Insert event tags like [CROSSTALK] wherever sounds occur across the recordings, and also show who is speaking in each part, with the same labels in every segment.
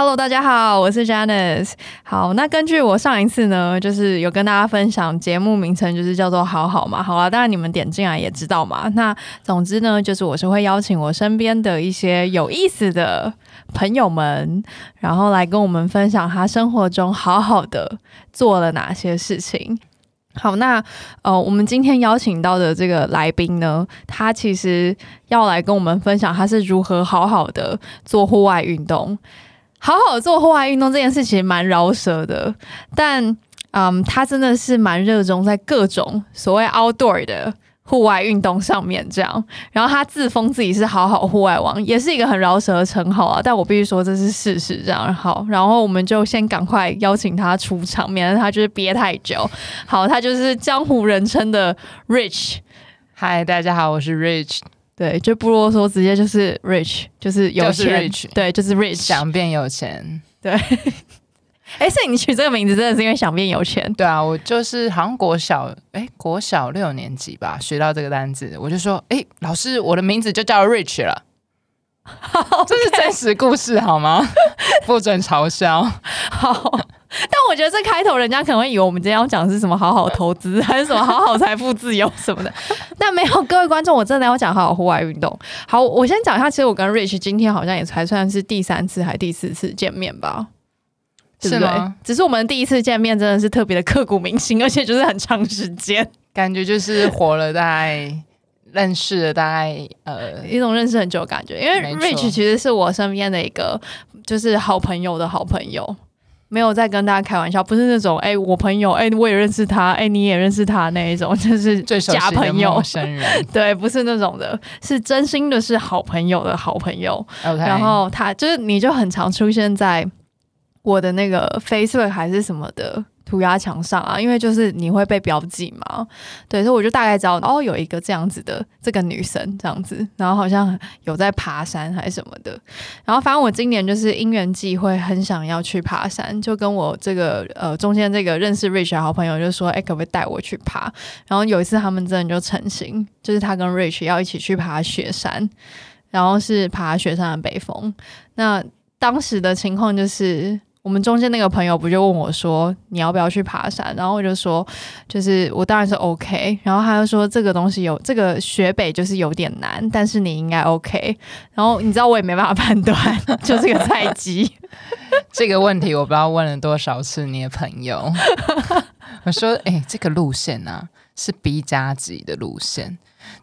Speaker 1: Hello，大家好，我是 Janice。好，那根据我上一次呢，就是有跟大家分享节目名称，就是叫做“好好”嘛。好了，当然你们点进来也知道嘛。那总之呢，就是我是会邀请我身边的一些有意思的朋友们，然后来跟我们分享他生活中好好的做了哪些事情。好，那呃，我们今天邀请到的这个来宾呢，他其实要来跟我们分享他是如何好好的做户外运动。好好做户外运动这件事情蛮饶舌的，但嗯，他真的是蛮热衷在各种所谓 outdoor 的户外运动上面这样。然后他自封自己是好好户外王，也是一个很饶舌的称号啊。但我必须说这是事实，这样好。然后我们就先赶快邀请他出场，免得他就是憋太久。好，他就是江湖人称的 Rich。
Speaker 2: 嗨，大家好，我是 Rich。
Speaker 1: 对，就不啰嗦，直接就是 rich，就是有钱，对，就是 rich，
Speaker 2: 想变有钱，
Speaker 1: 对。[LAUGHS] 哎，所以你取这个名字真的是因为想变有钱？
Speaker 2: 对啊，我就是好像国小，哎，国小六年级吧，学到这个单字，我就说，哎，老师，我的名字就叫 rich 了。[LAUGHS] 这是真实故事好吗？[LAUGHS] 不准嘲笑。
Speaker 1: 好。[LAUGHS] 但我觉得这开头，人家可能会以为我们今天要讲是什么好好投资，[LAUGHS] 还是什么好好财富自由什么的。[LAUGHS] 但没有，各位观众，我真的要讲好好户外运动。好，我先讲一下，其实我跟 Rich 今天好像也才算是第三次还第四次见面吧？
Speaker 2: 是吗？
Speaker 1: 只是我们第一次见面真的是特别的刻骨铭心，而且就是很长时间，
Speaker 2: 感觉就是活了大概认识了大概呃
Speaker 1: 一种认识很久的感觉。因为 Rich 其实是我身边的一个就是好朋友的好朋友。没有在跟大家开玩笑，不是那种哎，我朋友哎，我也认识他，哎，你也认识他那一种，[LAUGHS] 就是假朋友，
Speaker 2: 陌生人，[LAUGHS]
Speaker 1: 对，不是那种的，是真心的，是好朋友的好朋友。然后他就是，你就很常出现在我的那个 Facebook 还是什么的。涂鸦墙上啊，因为就是你会被标记嘛，对，所以我就大概知道哦，有一个这样子的这个女生这样子，然后好像有在爬山还是什么的，然后反正我今年就是因缘际会，很想要去爬山，就跟我这个呃中间这个认识 Rich 的好朋友就说，哎，可不可以带我去爬？然后有一次他们真的就成型，就是他跟 Rich 要一起去爬雪山，然后是爬雪山的北峰。那当时的情况就是。我们中间那个朋友不就问我说：“你要不要去爬山？”然后我就说：“就是我当然是 OK。”然后他就说：“这个东西有这个雪北就是有点难，但是你应该 OK。”然后你知道我也没办法判断，[LAUGHS] 就是个菜鸡。[LAUGHS]
Speaker 2: 这个问题我不知道问了多少次你的朋友。[LAUGHS] 我说：“哎，这个路线呢是 B 加级的路线。”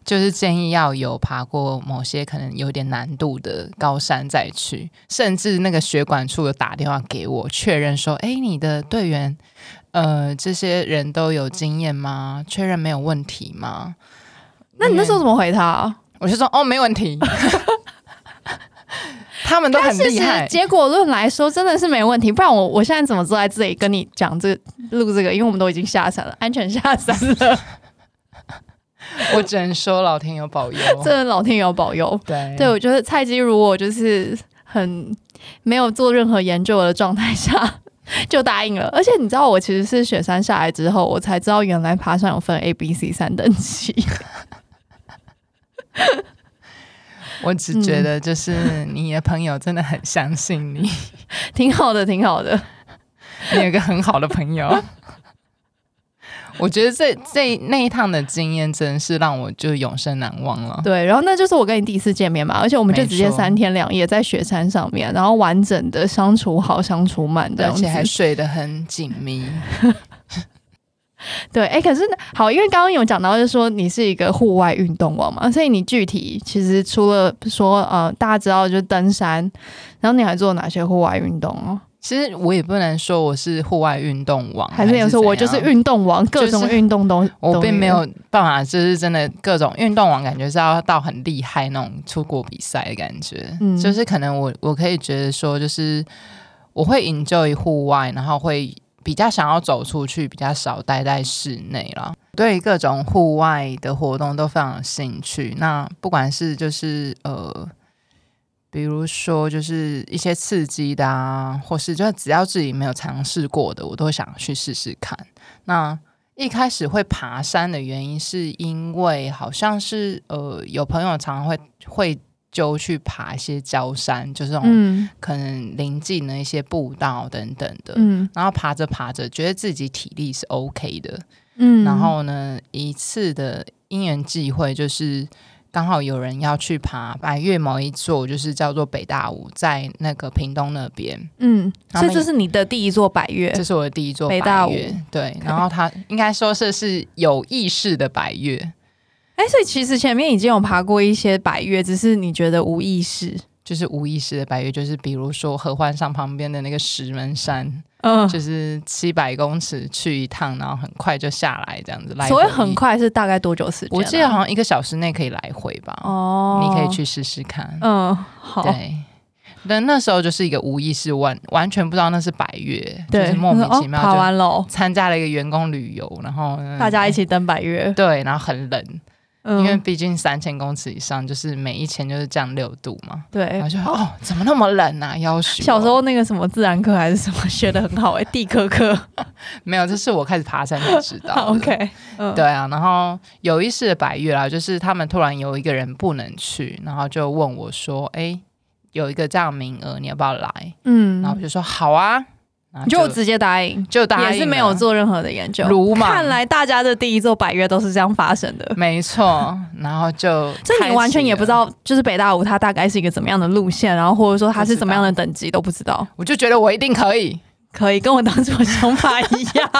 Speaker 2: 就是建议要有爬过某些可能有点难度的高山再去，甚至那个血管处有打电话给我确认说：“哎，你的队员，呃，这些人都有经验吗？确认没有问题吗？”
Speaker 1: 那你那时候怎么回他？
Speaker 2: 我就说：“哦，没问题。[LAUGHS] ”他们都很厉害。
Speaker 1: 结果论来说，真的是没问题。不然我我现在怎么坐在这里跟你讲这录这个？因为我们都已经下山了，安全下山了。[LAUGHS]
Speaker 2: 我只能说老天有保佑，[LAUGHS]
Speaker 1: 真的老天有保佑。
Speaker 2: 对，
Speaker 1: 对我觉得蔡基如果就是很没有做任何研究的状态下 [LAUGHS] 就答应了，而且你知道我其实是雪山下来之后，我才知道原来爬山有分 A、B、C 三等级。
Speaker 2: 我只觉得就是你的朋友真的很相信你，
Speaker 1: 挺好的，挺好的，
Speaker 2: 你有个很好的朋友。我觉得这这那一趟的经验真是让我就永生难忘了。
Speaker 1: 对，然后那就是我跟你第一次见面嘛，而且我们就直接三天两夜在雪山上面，然后完整的相处好相处满，
Speaker 2: 而且还睡得很紧密。[LAUGHS]
Speaker 1: 对，哎，可是好，因为刚刚有讲到，就是说你是一个户外运动王嘛，所以你具体其实除了说呃大家知道就是登山，然后你还做哪些户外运动哦？
Speaker 2: 其实我也不能说我是户外运动王，
Speaker 1: 还是有时候我就是运动王，各种运动都
Speaker 2: 我并没有办法，就是真的各种运动王，感觉是要到很厉害那种出国比赛的感觉。嗯，就是可能我我可以觉得说，就是我会 enjoy 户外，然后会比较想要走出去，比较少待在室内了。对各种户外的活动都非常有兴趣。那不管是就是呃。比如说，就是一些刺激的啊，或是就只要自己没有尝试过的，我都想去试试看。那一开始会爬山的原因，是因为好像是呃，有朋友常常会会就去爬一些焦山，就是那种可能临近的一些步道等等的。嗯，然后爬着爬着，觉得自己体力是 OK 的。嗯，然后呢，一次的因缘际会，就是刚好有人要去爬百越某一座，就是叫做北大五，在那个屏东那边。
Speaker 1: 嗯，所以这是你的第一座百越，
Speaker 2: 这是我的第一座北大武。对，然后他应该说是是有意识的百越。
Speaker 1: 哎，所以其实前面已经有爬过一些百越，只是你觉得无意识，
Speaker 2: 就是无意识的白月，就是比如说合欢上旁边的那个石门山，嗯，就是七百公尺去一趟，然后很快就下来这样子。
Speaker 1: 所谓很快是大概多久时间？
Speaker 2: 我记得好像一个小时内可以来回吧。哦，你可以去试试看。嗯，好。对，但那时候就是一个无意识，完完全不知道那是百越，就是莫名其妙
Speaker 1: 爬完了，
Speaker 2: 参加了一个员工旅游，然后
Speaker 1: 大家一起登百越，
Speaker 2: 对，然后很冷。因为毕竟三千公尺以上，就是每一千就是降六度嘛。
Speaker 1: 对，
Speaker 2: 然后就哦，怎么那么冷啊？要死！
Speaker 1: 小时候那个什么自然课还是什么学的很好哎，地科课 [LAUGHS]
Speaker 2: 没有，这是我开始爬山才知道。[LAUGHS]
Speaker 1: OK，
Speaker 2: 对啊，然后有一次的百越啦，就是他们突然有一个人不能去，然后就问我说：“哎，有一个这样名额，你要不要来？”嗯，然后我就说：“好啊。”
Speaker 1: 就直接答应，
Speaker 2: 就答
Speaker 1: 应，也是没有做任何的研究。看来大家的第一座百月都是这样发生的，
Speaker 2: 没错。然后就，
Speaker 1: 这你完全也不知道，就是北大五它大概是一个怎么样的路线，然后或者说它是怎么样的等级都不知道。
Speaker 2: 我就觉得我一定可以，
Speaker 1: 可以跟我当初的想法一样。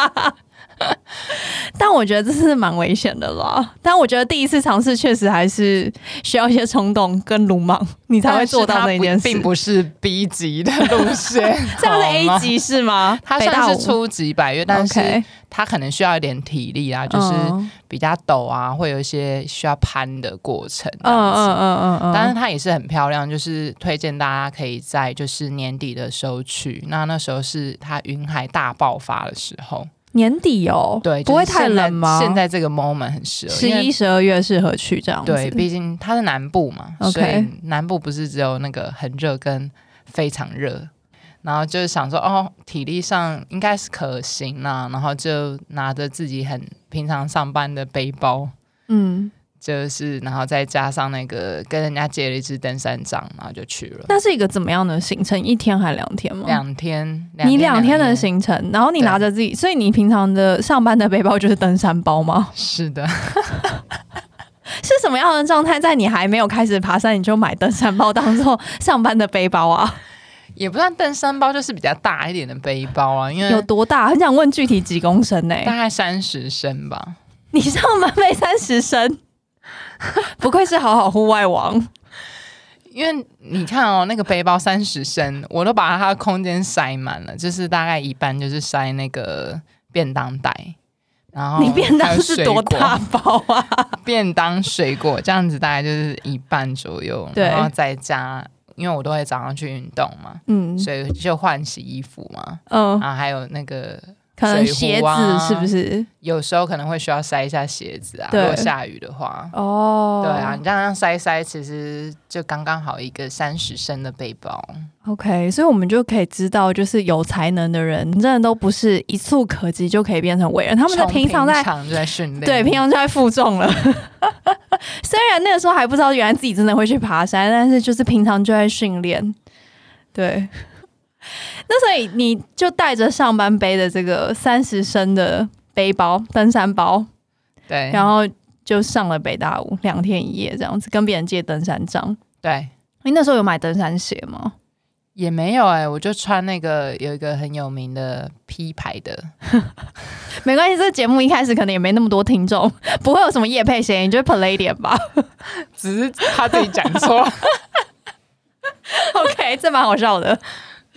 Speaker 1: [LAUGHS] 但我觉得这是蛮危险的啦。但我觉得第一次尝试确实还是需要一些冲动跟鲁莽，你才会做到那件事。
Speaker 2: 并不是 B 级的路线，[LAUGHS]
Speaker 1: 这样是 A 级是吗？
Speaker 2: 它算是初级百越，但是它可能需要一点体力啊，就是比较陡啊，会有一些需要攀的过程。嗯嗯嗯嗯嗯。但是它也是很漂亮，就是推荐大家可以在就是年底的时候去。那那时候是它云海大爆发的时候。
Speaker 1: 年底哦，
Speaker 2: 对，
Speaker 1: 不会太冷吗？
Speaker 2: 现在这个 moment 很适合，
Speaker 1: 十一、十二月适合去这样。
Speaker 2: 对，毕竟它是南部嘛，所以南部不是只有那个很热跟非常热，然后就是想说，哦，体力上应该是可行啦，然后就拿着自己很平常上班的背包，嗯。就是，然后再加上那个跟人家借了一支登山杖，然后就去了。
Speaker 1: 那是一个怎么样的行程？一天还两天吗？
Speaker 2: 两天。
Speaker 1: 你两天的行程，然后你拿着自己，所以你平常的上班的背包就是登山包吗？[LAUGHS] [LAUGHS]
Speaker 2: 是的。
Speaker 1: 是什么样的状态？在你还没有开始爬山，你就买登山包当做 [LAUGHS] 上班的背包啊？
Speaker 2: 也不算登山包，就是比较大一点的背包啊。因为
Speaker 1: 有多大？很想问具体几公升呢？
Speaker 2: 大概三十升吧。
Speaker 1: 你上班背三十升？[LAUGHS] 不愧是好好户外王，
Speaker 2: 因为你看哦，那个背包三十升，我都把它的空间塞满了，就是大概一半就是塞那个便当袋，然后
Speaker 1: 你便当是多大包啊？
Speaker 2: 便当水果这样子大概就是一半左右，然后再加，因为我都会早上去运动嘛，嗯，所以就换洗衣服嘛，嗯，然后还有那个。
Speaker 1: 可能鞋子是不是？
Speaker 2: 有时候可能会需要塞一下鞋子啊。如果下雨的话，哦，对啊，你这样塞塞，其实就刚刚好一个三十升的背包。
Speaker 1: OK，所以我们就可以知道，就是有才能的人，真的都不是一触可及就可以变成伟人。他们在
Speaker 2: 平
Speaker 1: 常在
Speaker 2: 就在训练，
Speaker 1: 对，平常就在负重了。[LAUGHS] 虽然那个时候还不知道原来自己真的会去爬山，但是就是平常就在训练，对。那所以你就带着上班背的这个三十升的背包，登山包，
Speaker 2: 对，
Speaker 1: 然后就上了北大五两天一夜这样子，跟别人借登山杖。
Speaker 2: 对，
Speaker 1: 你那时候有买登山鞋吗？
Speaker 2: 也没有哎，我就穿那个有一个很有名的 P 牌的，[LAUGHS]
Speaker 1: 没关系。这个节目一开始可能也没那么多听众，[LAUGHS] 不会有什么夜配鞋，你就 Palladium 吧？[LAUGHS]
Speaker 2: 只是他自己讲错。
Speaker 1: OK，这蛮好笑的。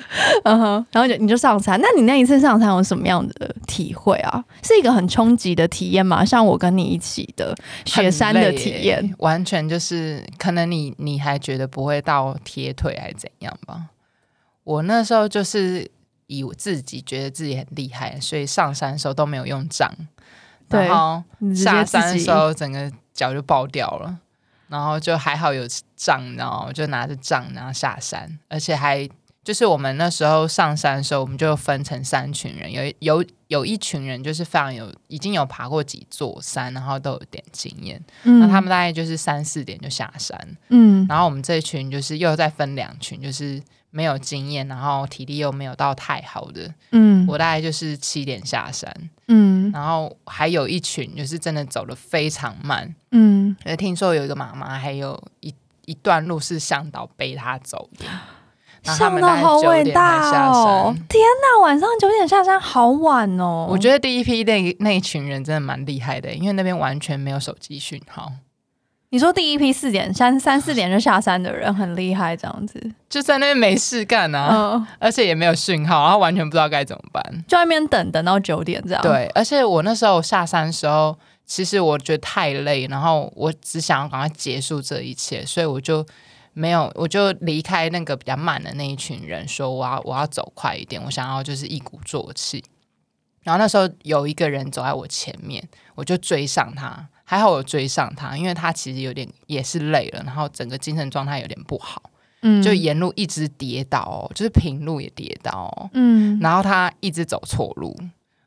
Speaker 1: [LAUGHS] 嗯哼，然后就你就上山，那你那一次上山有什么样的体会啊？是一个很冲击的体验吗？像我跟你一起的雪山的体验，
Speaker 2: 完全就是可能你你还觉得不会到铁腿还是怎样吧？我那时候就是以我自己觉得自己很厉害，所以上山的时候都没有用杖，然后下山的时候整个脚就爆掉了，然后就还好有杖，然后就拿着杖然后下山，而且还。就是我们那时候上山的时候，我们就分成三群人，有有有一群人就是非常有已经有爬过几座山，然后都有点经验。那他们大概就是三四点就下山，嗯，然后我们这群就是又再分两群，就是没有经验，然后体力又没有到太好的，嗯，我大概就是七点下山，嗯，然后还有一群就是真的走的非常慢，嗯，听说有一个妈妈还有一一段路是向导背她走的。
Speaker 1: 想的好伟大哦！天哪，晚上九点下山，好晚哦！
Speaker 2: 我觉得第一批那那一群人真的蛮厉害的，因为那边完全没有手机讯号。
Speaker 1: 你说第一批四点三三四点就下山的人很厉害，这样子
Speaker 2: 就在那边没事干啊，而且也没有讯号，然后完全不知道该怎么办，
Speaker 1: 就那边等等到九点这样。
Speaker 2: 对，而且我那时候下山的时候，其实我觉得太累，然后我只想要赶快结束这一切，所以我就。没有，我就离开那个比较慢的那一群人，说我要我要走快一点，我想要就是一鼓作气。然后那时候有一个人走在我前面，我就追上他，还好我追上他，因为他其实有点也是累了，然后整个精神状态有点不好，嗯，就沿路一直跌倒，就是平路也跌倒，嗯，然后他一直走错路，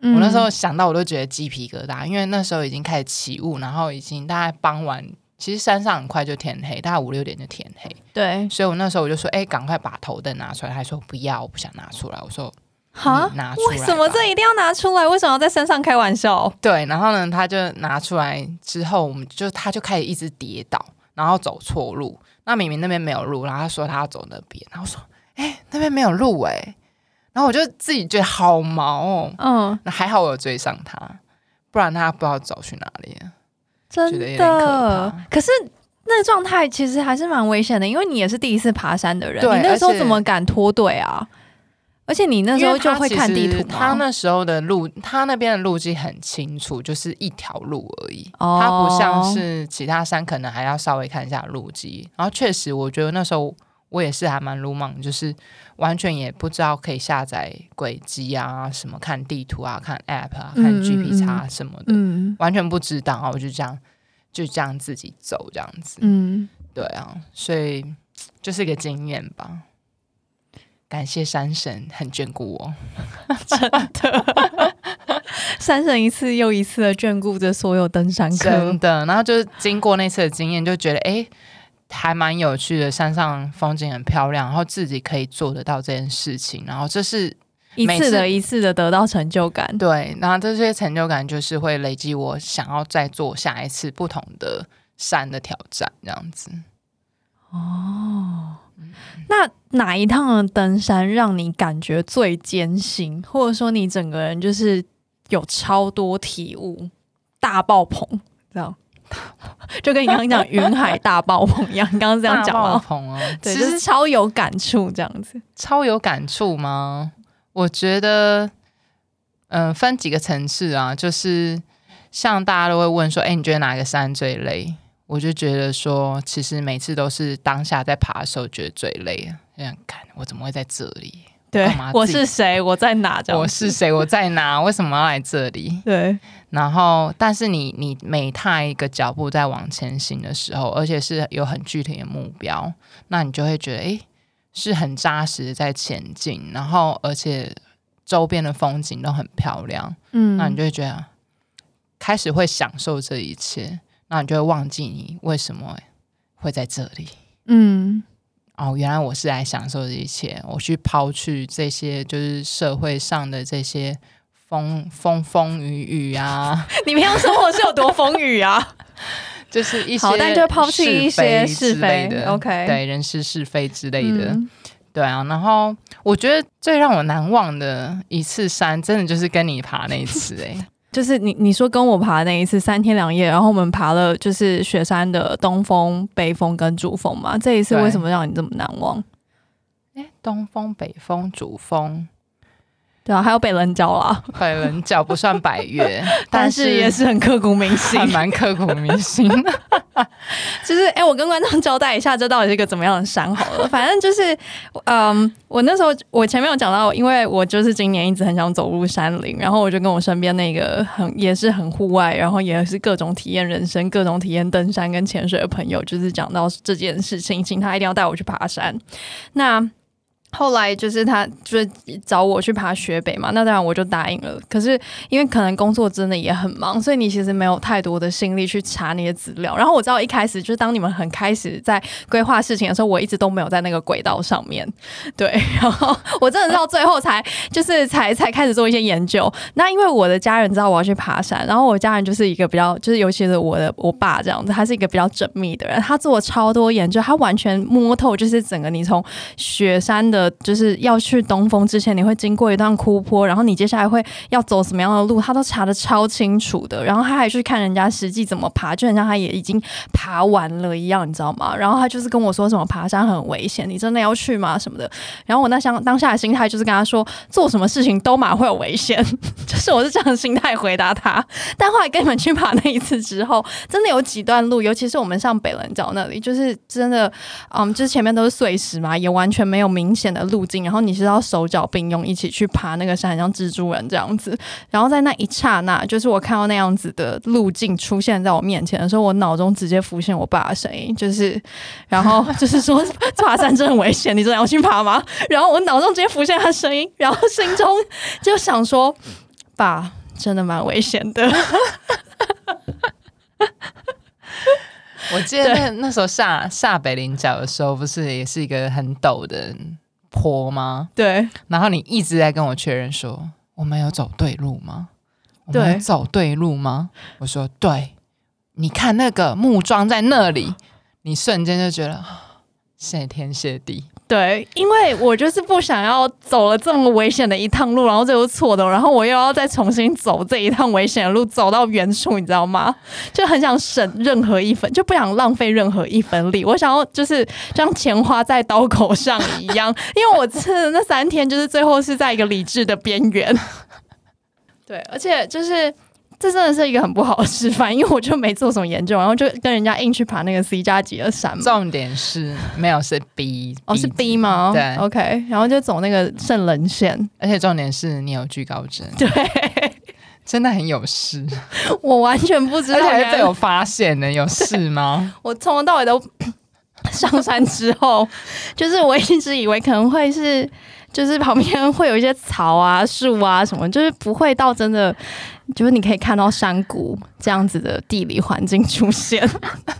Speaker 2: 我那时候想到我都觉得鸡皮疙瘩，因为那时候已经开始起雾，然后已经大概傍晚。其实山上很快就天黑，大概五六点就天黑。
Speaker 1: 对，
Speaker 2: 所以我那时候我就说：“哎，赶快把头灯拿出来。”他说：“不要，我不想拿出来。”我说：“好，拿出来。”
Speaker 1: 为什么这一定要拿出来？为什么要在山上开玩笑？
Speaker 2: 对，然后呢，他就拿出来之后，我们就他就开始一直跌倒，然后走错路。那明明那边没有路，然后他说他要走那边，然后说：“哎，那边没有路哎。”然后我就自己觉得好毛哦。嗯，那还好我有追上他，不然他不知道走去哪里。
Speaker 1: 真的，可是那个状态其实还是蛮危险的，因为你也是第一次爬山的人，你那时候怎么敢脱队啊？而且你那时候就会看地图
Speaker 2: 他那时候的路，他那边的路径很清楚，就是一条路而已。它不像是其他山，可能还要稍微看一下路基。然后确实，我觉得那时候我也是还蛮鲁莽，就是完全也不知道可以下载轨迹啊，什么看地图啊，看 App 啊，看 GPS 什么的，完全不知道啊。我就这样。就这样自己走这样子，嗯，对啊，所以就是一个经验吧。感谢山神很眷顾我，[LAUGHS]
Speaker 1: 真的，山神一次又一次的眷顾着所有登山客，
Speaker 2: 真的。然后就是经过那次的经验，就觉得哎，还蛮有趣的，山上风景很漂亮，然后自己可以做得到这件事情，然后这是。
Speaker 1: 一次的一次的得到成就感，
Speaker 2: 对，然后这些成就感就是会累积我想要再做下一次不同的山的挑战，这样子。
Speaker 1: 哦，那哪一趟的登山让你感觉最艰辛，或者说你整个人就是有超多体悟，大爆棚这样？[LAUGHS] 就跟你刚刚讲 [LAUGHS] 云海大爆棚一样，你刚刚这样讲吗？[LAUGHS] 对，就是超有感触这样子，
Speaker 2: 超有感触吗？我觉得，嗯，分几个层次啊，就是像大家都会问说，哎，你觉得哪个山最累？我就觉得说，其实每次都是当下在爬的时候觉得最累，这样看我怎么会在这里？
Speaker 1: 对，我是谁？我在哪？
Speaker 2: 我是谁？我在哪？为什么要来这里？[LAUGHS]
Speaker 1: 对。
Speaker 2: 然后，但是你你每踏一个脚步在往前行的时候，而且是有很具体的目标，那你就会觉得，哎。是很扎实的在前进，然后而且周边的风景都很漂亮，嗯，那你就会觉得开始会享受这一切，那你就会忘记你为什么会在这里，嗯，哦，原来我是来享受这一切，我去抛去这些就是社会上的这些风风风雨雨啊，
Speaker 1: 你平常生活是有多风雨啊？
Speaker 2: 就是一 [LAUGHS] 些，
Speaker 1: 但就抛弃一些是非
Speaker 2: 的
Speaker 1: ，OK，
Speaker 2: 对人事是非之类的，对啊。然后我觉得最让我难忘的一次山，真的就是跟你爬那一次，哎，
Speaker 1: 就是你你说跟我爬那一次三天两夜，然后我们爬了就是雪山的东峰、北峰跟主峰嘛。这一次为什么让你这么难忘？
Speaker 2: 哎，东峰、北峰、主峰。
Speaker 1: 对啊，还有北棱角啊，[LAUGHS]
Speaker 2: 北棱角不算百越，[LAUGHS]
Speaker 1: 但是也是很刻骨铭心，
Speaker 2: 蛮刻骨铭心。[LAUGHS]
Speaker 1: 就是，哎，我跟观众交代一下，这到底是一个怎么样的山好了。反正就是，嗯，我那时候我前面有讲到，因为我就是今年一直很想走入山林，然后我就跟我身边那个很也是很户外，然后也是各种体验人生、各种体验登山跟潜水的朋友，就是讲到这件事情，请他一定要带我去爬山。那后来就是他就是找我去爬雪北嘛，那当然我就答应了。可是因为可能工作真的也很忙，所以你其实没有太多的心力去查那些资料。然后我知道一开始就是当你们很开始在规划事情的时候，我一直都没有在那个轨道上面。[LAUGHS] 对，然后我真的到最后才就是才才开始做一些研究。那因为我的家人知道我要去爬山，然后我家人就是一个比较就是尤其是我的我爸这样子，他是一个比较缜密的人，他做了超多研究，他完全摸透就是整个你从雪山的。就是要去东峰之前，你会经过一段枯坡，然后你接下来会要走什么样的路，他都查的超清楚的。然后他还去看人家实际怎么爬，就很像他也已经爬完了一样，你知道吗？然后他就是跟我说什么爬山很危险，你真的要去吗？什么的。然后我那想当下的心态就是跟他说，做什么事情都马会有危险，[LAUGHS] 就是我是这样的心态回答他。但后来跟你们去爬那一次之后，真的有几段路，尤其是我们上北棱角那里，就是真的，嗯，就是前面都是碎石嘛，也完全没有明显。的路径，然后你是要手脚并用一起去爬那个山，像蜘蛛人这样子。然后在那一刹那，就是我看到那样子的路径出现在我面前的时候，我脑中直接浮现我爸的声音，就是，然后就是说爬山真的很危险，你真的要去爬吗？然后我脑中直接浮现他声音，然后心中就想说，爸，真的蛮危险的。[LAUGHS]
Speaker 2: 我记得那时候下下北林角的时候，不是也是一个很陡的。坡吗？
Speaker 1: 对，
Speaker 2: 然后你一直在跟我确认说，我们有走对路吗？我们有，走对路吗？我说对，你看那个木桩在那里，你瞬间就觉得谢天谢地。
Speaker 1: 对，因为我就是不想要走了这么危险的一趟路，然后最后错的，然后我又要再重新走这一趟危险的路，走到原处，你知道吗？[LAUGHS] 就很想省任何一分，就不想浪费任何一分力。我想要就是将钱花在刀口上一样，因为我吃的那三天就是最后是在一个理智的边缘。[LAUGHS] 对，而且就是。这真的是一个很不好的示范，因为我就没做什么研究，然后就跟人家硬去爬那个 C 加级的山。
Speaker 2: 重点是没有是 B
Speaker 1: 哦，是 B 吗？
Speaker 2: 对
Speaker 1: ，OK，然后就走那个圣人线，
Speaker 2: 而且重点是你有惧高症，
Speaker 1: 对，
Speaker 2: 真的很有事。
Speaker 1: 我完全不知道，
Speaker 2: 而且被我发现了，有事吗？[LAUGHS]
Speaker 1: 我从头到尾都上山之后，就是我一直以为可能会是。就是旁边会有一些草啊、树啊什么，就是不会到真的，就是你可以看到山谷这样子的地理环境出现。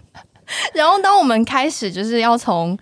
Speaker 1: [LAUGHS] 然后，当我们开始就是要从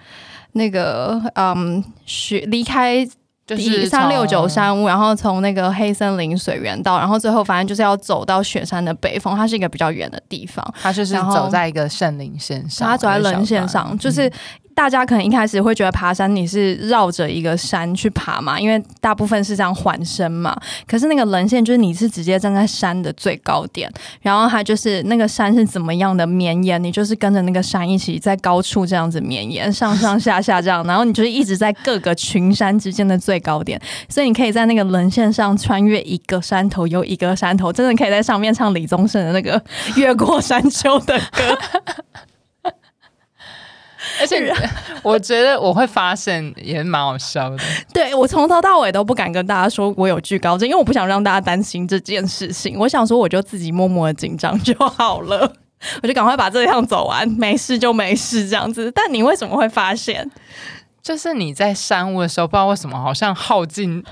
Speaker 1: 那个嗯雪离开
Speaker 2: 就是
Speaker 1: 三六九山屋，然后从那个黑森林水源道，然后最后反正就是要走到雪山的北峰，它是一个比较远的地方。
Speaker 2: 它就是走在一个圣林线上，
Speaker 1: 它走在棱线上，就是。大家可能一开始会觉得爬山你是绕着一个山去爬嘛，因为大部分是这样缓升嘛。可是那个棱线就是你是直接站在山的最高点，然后它就是那个山是怎么样的绵延，你就是跟着那个山一起在高处这样子绵延，上上下下这样，然后你就是一直在各个群山之间的最高点，所以你可以在那个棱线上穿越一个山头又一个山头，真的可以在上面唱李宗盛的那个 [LAUGHS] 越过山丘的歌。
Speaker 2: 而且 [LAUGHS] 我觉得我会发现也蛮好笑的。[LAUGHS]
Speaker 1: 对我从头到尾都不敢跟大家说我有惧高症，因为我不想让大家担心这件事情。我想说我就自己默默的紧张就好了，[LAUGHS] 我就赶快把这一趟走完，没事就没事这样子。但你为什么会发现？
Speaker 2: 就是你在山屋的时候，不知道为什么好像耗尽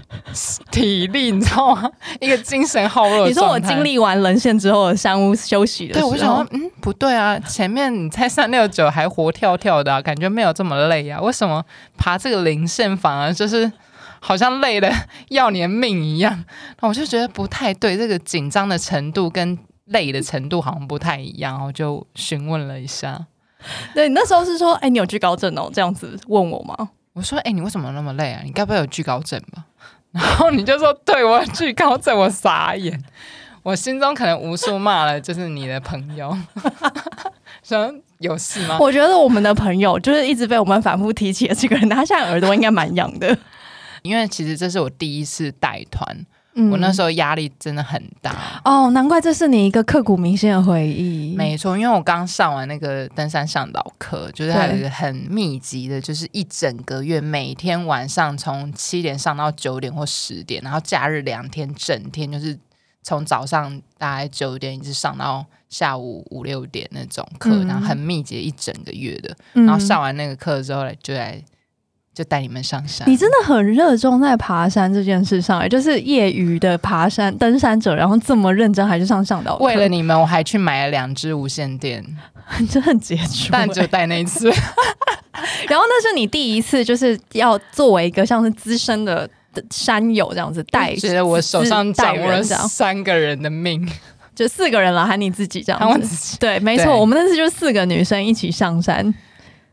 Speaker 2: 体力，你知道吗？一个精神耗弱。
Speaker 1: 你说我经历完沦陷之后的山屋休息的时候，
Speaker 2: 对我想说，嗯，不对啊，前面你在三六九还活跳跳的，感觉没有这么累啊，为什么爬这个零线反而就是好像累的要你的命一样？那我就觉得不太对，这个紧张的程度跟累的程度好像不太一样，我就询问了一下。[LAUGHS]
Speaker 1: 对你那时候是说，哎，你有惧高症哦？这样子问我吗？
Speaker 2: 我说，哎，你为什么那么累啊？你该不会有惧高症吧？[LAUGHS] 然后你就说，对我有惧高症，我傻眼，我心中可能无数骂了，就是你的朋友，[LAUGHS] 说有事吗？
Speaker 1: 我觉得我们的朋友就是一直被我们反复提起的这个人，他现在耳朵应该蛮痒的，
Speaker 2: 因为其实这是我第一次带团。我那时候压力真的很大
Speaker 1: 哦，难怪这是你一个刻骨铭心的回忆。
Speaker 2: 没错，因为我刚上完那个登山向导课，就是有一个很密集的，就是一整个月，每天晚上从七点上到九点或十点，然后假日两天整天就是从早上大概九点一直上到下午五六点那种课，然后很密集一整个月的。然后上完那个课之后，就来。就带你们上山。
Speaker 1: 你真的很热衷在爬山这件事上，就是业余的爬山登山者，然后这么认真还是上向导。
Speaker 2: 为了你们，我还去买了两只无线电，[LAUGHS]
Speaker 1: 真的很杰出。[LAUGHS]
Speaker 2: 但就带那一次，[LAUGHS]
Speaker 1: 然后那是你第一次，就是要作为一个像是资深的山友这样子带，
Speaker 2: 觉得我手上掌握了三个人的命。
Speaker 1: 就四个人了，喊你自己这
Speaker 2: 样子。
Speaker 1: 对，没错，我们那次就四个女生一起上山，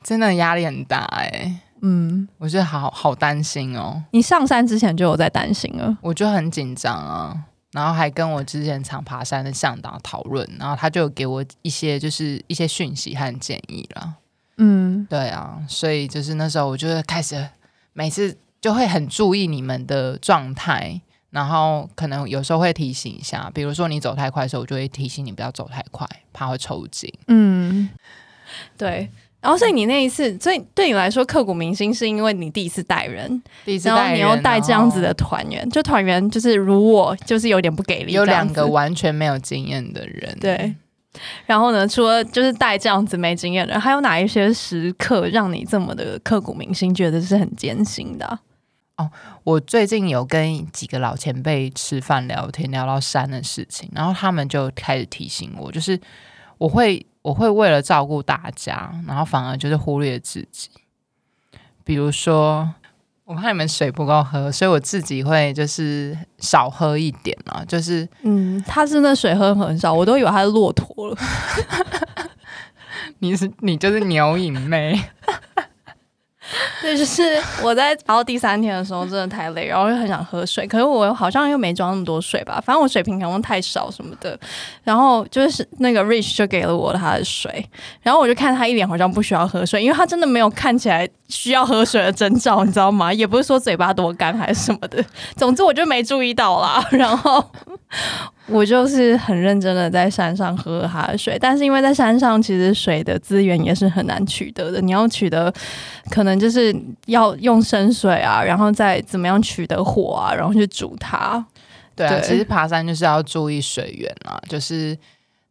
Speaker 2: 真的压力很大哎。嗯，我觉得好好担心哦。
Speaker 1: 你上山之前就有在担心了？
Speaker 2: 我就很紧张啊，然后还跟我之前常爬山的向导讨论，然后他就给我一些就是一些讯息和建议了。嗯，对啊，所以就是那时候我就开始每次就会很注意你们的状态。然后可能有时候会提醒一下，比如说你走太快的时候，我就会提醒你不要走太快，怕会抽筋。嗯，
Speaker 1: 对。然后所以你那一次，所以对你来说刻骨铭心，是因为你第一次带人，
Speaker 2: 第一次带
Speaker 1: 人，你又带这样子的团员，就团员就是如我，就是有点不给力，
Speaker 2: 有两个完全没有经验的人。
Speaker 1: 对。然后呢，除了就是带这样子没经验的人，还有哪一些时刻让你这么的刻骨铭心，觉得是很艰辛的？
Speaker 2: 哦，我最近有跟几个老前辈吃饭聊天，聊到山的事情，然后他们就开始提醒我，就是我会我会为了照顾大家，然后反而就是忽略自己。比如说，我怕你们水不够喝，所以我自己会就是少喝一点啊。就是
Speaker 1: 嗯，他真的水喝很少，我都以为他是骆驼了。[LAUGHS]
Speaker 2: 你是你就是牛饮妹。[LAUGHS]
Speaker 1: 对，就是我在熬第三天的时候，真的太累，然后又很想喝水，可是我好像又没装那么多水吧，反正我水瓶可能太少什么的。然后就是那个 Rich 就给了我他的水，然后我就看他一脸好像不需要喝水，因为他真的没有看起来需要喝水的征兆，你知道吗？也不是说嘴巴多干还是什么的，总之我就没注意到啦。[LAUGHS] 然后。[LAUGHS] 我就是很认真的在山上喝他的水，但是因为在山上，其实水的资源也是很难取得的。你要取得，可能就是要用生水啊，然后再怎么样取得火啊，然后去煮它。
Speaker 2: 对啊，其实爬山就是要注意水源啊。就是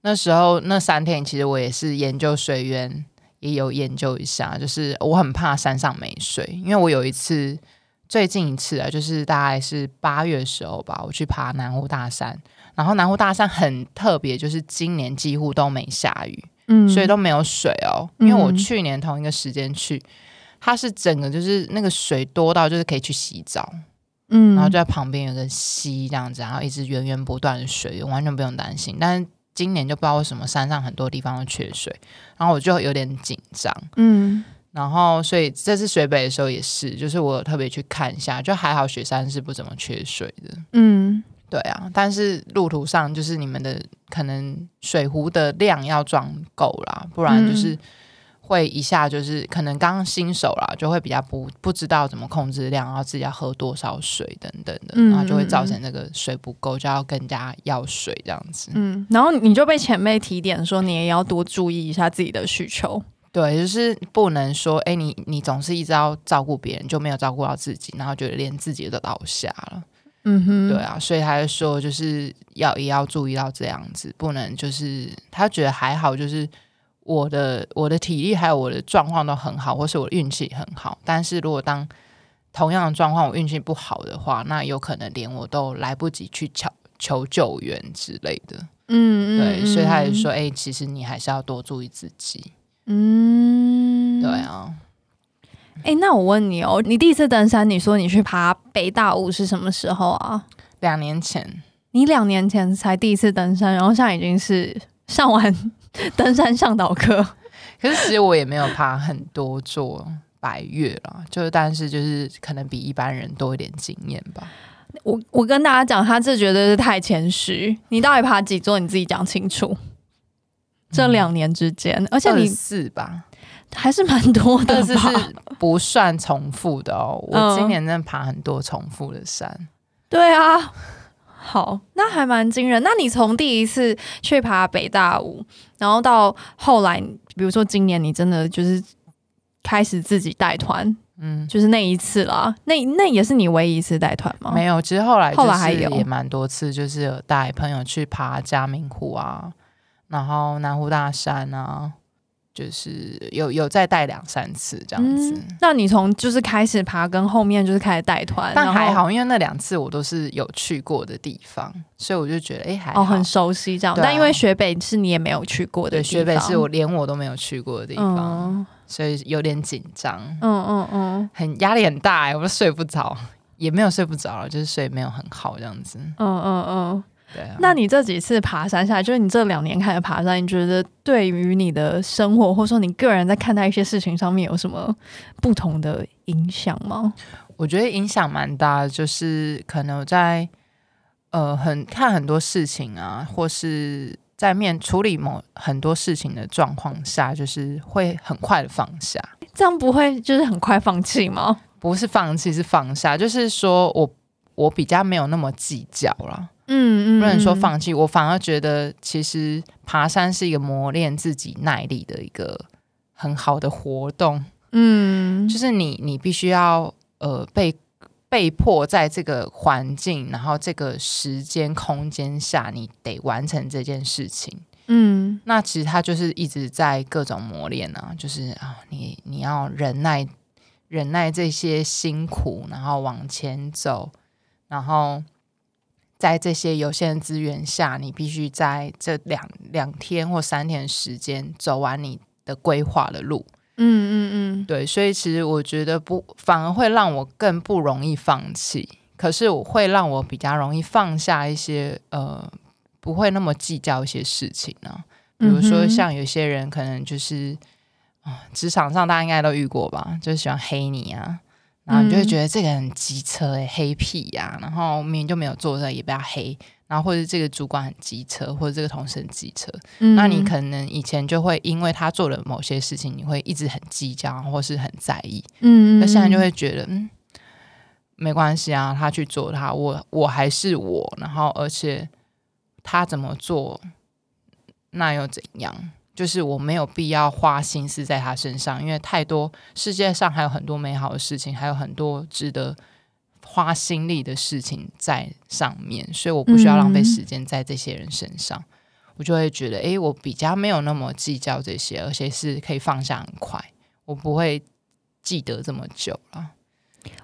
Speaker 2: 那时候那三天，其实我也是研究水源，也有研究一下。就是我很怕山上没水，因为我有一次。最近一次啊，就是大概是八月的时候吧，我去爬南湖大山。然后南湖大山很特别，就是今年几乎都没下雨，嗯，所以都没有水哦。因为我去年同一个时间去，它是整个就是那个水多到就是可以去洗澡，嗯，然后就在旁边有个溪这样子，然后一直源源不断的水，完全不用担心。但是今年就不知道为什么山上很多地方都缺水，然后我就有点紧张，嗯。然后，所以这次水北的时候也是，就是我特别去看一下，就还好雪山是不怎么缺水的。嗯，对啊，但是路途上就是你们的可能水壶的量要装够啦，不然就是会一下就是可能刚新手啦，就会比较不不知道怎么控制量，然后自己要喝多少水等等的，然后就会造成那个水不够，就要更加要水这样子。
Speaker 1: 嗯，然后你就被前辈提点说，你也要多注意一下自己的需求。
Speaker 2: 对，就是不能说，哎，你你总是一直要照顾别人，就没有照顾到自己，然后觉得连自己都倒下了。嗯哼，对啊，所以他就说，就是要也要注意到这样子，不能就是他觉得还好，就是我的我的体力还有我的状况都很好，或是我运气很好。但是如果当同样的状况我运气不好的话，那有可能连我都来不及去求求救援之类的。嗯嗯，对，所以他就说，哎，其实你还是要多注意自己。嗯，对啊。
Speaker 1: 哎，那我问你哦，你第一次登山，你说你去爬北大雾是什么时候啊？
Speaker 2: 两年前。
Speaker 1: 你两年前才第一次登山，然后现在已经是上完登山向导课。[LAUGHS]
Speaker 2: 可是其实我也没有爬很多座百越了，就是但是就是可能比一般人多一点经验吧。
Speaker 1: 我我跟大家讲，他这绝对是太谦虚。你到底爬几座？你自己讲清楚。这两年之间，而且你
Speaker 2: 四吧，
Speaker 1: 还是蛮多的
Speaker 2: 吧？是不算重复的哦。[LAUGHS] 我今年真的爬很多重复的山。
Speaker 1: 对啊，好，那还蛮惊人。那你从第一次去爬北大五，然后到后来，比如说今年，你真的就是开始自己带团，嗯，就是那一次啦。那那也是你唯一一次带团吗？
Speaker 2: 没有，其实后来后来还有也蛮多次，就是有带朋友去爬嘉明湖啊。然后南湖大山啊，就是有有再带两三次这样子。
Speaker 1: 那你从就是开始爬跟后面就是开始带团，
Speaker 2: 但还好，因为那两次我都是有去过的地方，所以我就觉得哎还哦
Speaker 1: 很熟悉这样。但因为雪北是你也没有去过的地方，
Speaker 2: 雪北是我连我都没有去过的地方，所以有点紧张。嗯嗯嗯，很压力很大哎，我都睡不着，也没有睡不着了，就是睡没有很好这样子。嗯嗯嗯。
Speaker 1: 那你这几次爬山下来，就是你这两年开始爬山，你觉得对于你的生活，或者说你个人在看待一些事情上面有什么不同的影响吗？
Speaker 2: 我觉得影响蛮大的，就是可能在呃很看很多事情啊，或是在面处理某很多事情的状况下，就是会很快的放下。
Speaker 1: 这样不会就是很快放弃吗？
Speaker 2: 不是放弃，是放下。就是说我我比较没有那么计较了。嗯嗯，不能说放弃，我反而觉得其实爬山是一个磨练自己耐力的一个很好的活动。嗯，就是你你必须要呃被被迫在这个环境，然后这个时间空间下，你得完成这件事情。嗯，那其实他就是一直在各种磨练啊，就是啊，你你要忍耐忍耐这些辛苦，然后往前走，然后。在这些有限的资源下，你必须在这两两天或三天时间走完你的规划的路。嗯嗯嗯，对，所以其实我觉得不，反而会让我更不容易放弃。可是我会让我比较容易放下一些呃，不会那么计较一些事情呢。比如说像有些人可能就是啊，职场上大家应该都遇过吧，就是喜欢黑你啊。然后你就会觉得这个人机车哎，黑屁呀！然后明明就没有做这，也被他黑。然后或者这个主管很机车，或者这个同事很机车。那你可能以前就会因为他做了某些事情，你会一直很计较，或是很在意。嗯那现在就会觉得，嗯，没关系啊，他去做他，我我还是我。然后而且他怎么做，那又怎样？就是我没有必要花心思在他身上，因为太多世界上还有很多美好的事情，还有很多值得花心力的事情在上面，所以我不需要浪费时间在这些人身上。我就会觉得，哎，我比较没有那么计较这些，而且是可以放下很快，我不会记得这么久了。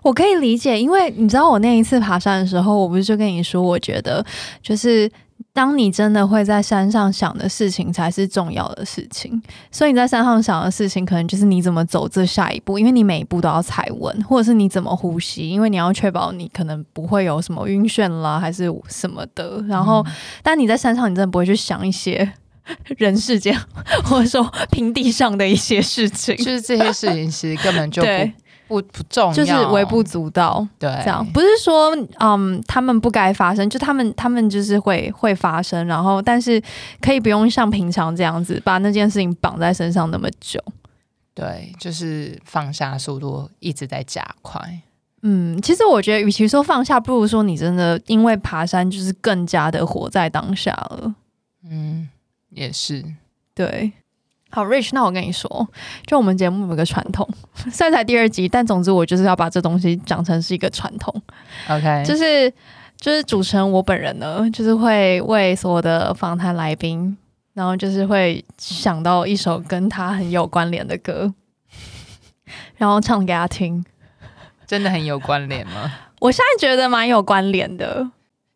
Speaker 1: 我可以理解，因为你知道，我那一次爬山的时候，我不是就跟你说，我觉得就是。当你真的会在山上想的事情才是重要的事情，所以你在山上想的事情，可能就是你怎么走这下一步，因为你每一步都要踩稳，或者是你怎么呼吸，因为你要确保你可能不会有什么晕眩啦，还是什么的。然后，但你在山上，你真的不会去想一些 [LAUGHS] 人世间，[LAUGHS] 或者说平地上的一些事情，
Speaker 2: 就是这些事情其实根本就不。不不重要，
Speaker 1: 就是微不足道。
Speaker 2: 对，
Speaker 1: 这样不是说嗯，他们不该发生，就他们他们就是会会发生，然后但是可以不用像平常这样子把那件事情绑在身上那么久。
Speaker 2: 对，就是放下速度一直在加快。
Speaker 1: 嗯，其实我觉得，与其说放下，不如说你真的因为爬山，就是更加的活在当下了。
Speaker 2: 嗯，也是，
Speaker 1: 对。好，Rich，那我跟你说，就我们节目有个传统，[LAUGHS] 虽然才第二集，但总之我就是要把这东西讲成是一个传统。
Speaker 2: OK，
Speaker 1: 就是就是主持人我本人呢，就是会为所有的访谈来宾，然后就是会想到一首跟他很有关联的歌，然后唱给他听。
Speaker 2: 真的很有关联吗？[LAUGHS]
Speaker 1: 我现在觉得蛮有关联的。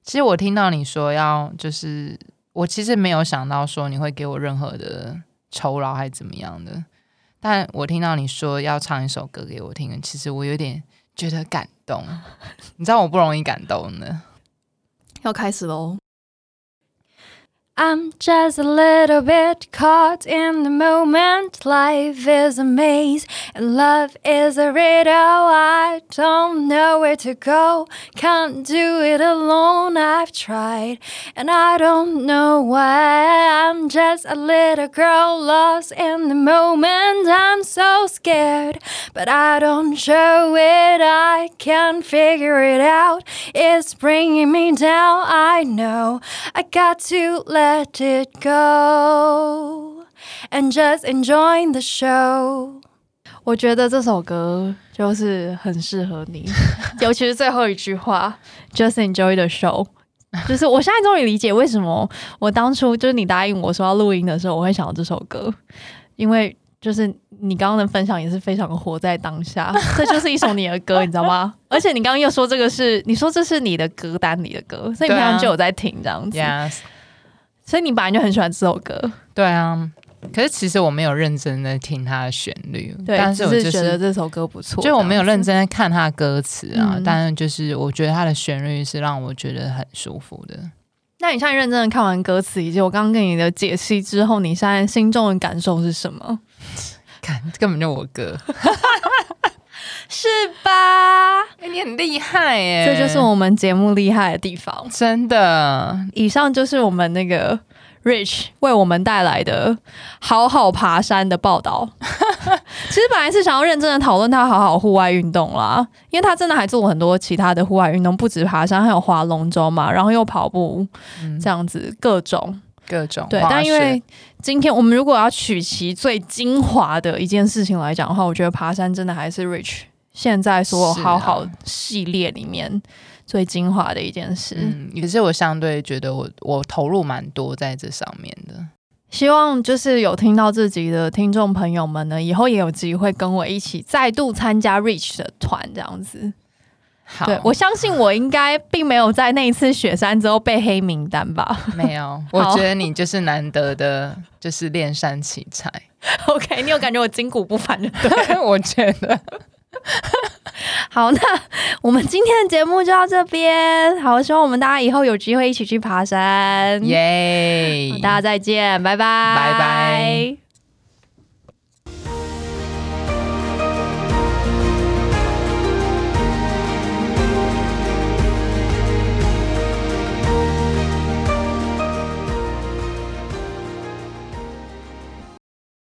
Speaker 2: 其实我听到你说要，就是我其实没有想到说你会给我任何的。酬劳还是怎么样的？但我听到你说要唱一首歌给我听，其实我有点觉得感动。你知道我不容易感动的。[LAUGHS]
Speaker 1: 要开始喽。I'm just a little bit caught in the moment. Life is a maze and love is a riddle. I don't know where to go. Can't do it alone. I've tried and I don't know why. I'm just a little girl lost in the moment. I'm so scared, but I don't show it. I can't figure it out. It's bringing me down. I know I got to let let it go and just enjoy the show。我觉得这首歌就是很适合你，[LAUGHS] 尤其是最后一句话，just enjoy the show。就是我现在终于理解为什么我当初就是你答应我说要录音的时候，我会想到这首歌，因为就是你刚刚的分享也是非常活在当下，[LAUGHS] 这就是一首你的歌，你知道吗？而且你刚刚又说这个是，你说这是你的歌单里的歌，所以你平常就有在听这样子。所以你本来就很喜欢这首歌。
Speaker 2: 对啊，可是其实我没有认真的听它的旋律，但是
Speaker 1: 我是觉得这首歌不错。
Speaker 2: 就我没有认真的看它的歌词啊，但是就是我觉得它的旋律是让我觉得很舒服的。
Speaker 1: 那你现在认真的看完歌词以及我刚刚跟你的解析之后，你现在心中的感受是什么？[LAUGHS]
Speaker 2: 看，根本就我歌，[LAUGHS]
Speaker 1: 是吧？
Speaker 2: 哎，你很厉害哎，
Speaker 1: 这就是我们节目厉害的地方，
Speaker 2: 真的。
Speaker 1: 以上就是我们那个。Rich 为我们带来的好好爬山的报道，[LAUGHS] 其实本来是想要认真的讨论他好好户外运动啦，因为他真的还做了很多其他的户外运动，不止爬山，还有划龙舟嘛，然后又跑步，这样子各种
Speaker 2: 各种。
Speaker 1: 对，但因为今天我们如果要取其最精华的一件事情来讲的话，我觉得爬山真的还是 Rich 现在所有好好系列里面。最精华的一件事，
Speaker 2: 嗯，可是我相对觉得我我投入蛮多在这上面的。
Speaker 1: 希望就是有听到自己的听众朋友们呢，以后也有机会跟我一起再度参加 Rich 的团这样子。
Speaker 2: 对
Speaker 1: 我相信我应该并没有在那一次雪山之后被黑名单吧？
Speaker 2: 没有，我觉得你就是难得的，就是练山奇才。[LAUGHS]
Speaker 1: OK，你有感觉我筋骨不凡的？对，[LAUGHS]
Speaker 2: 我觉得。[LAUGHS]
Speaker 1: 好，那我们今天的节目就到这边。好，希望我们大家以后有机会一起去爬山。
Speaker 2: 耶！
Speaker 1: 大家再见，拜拜，
Speaker 2: 拜拜。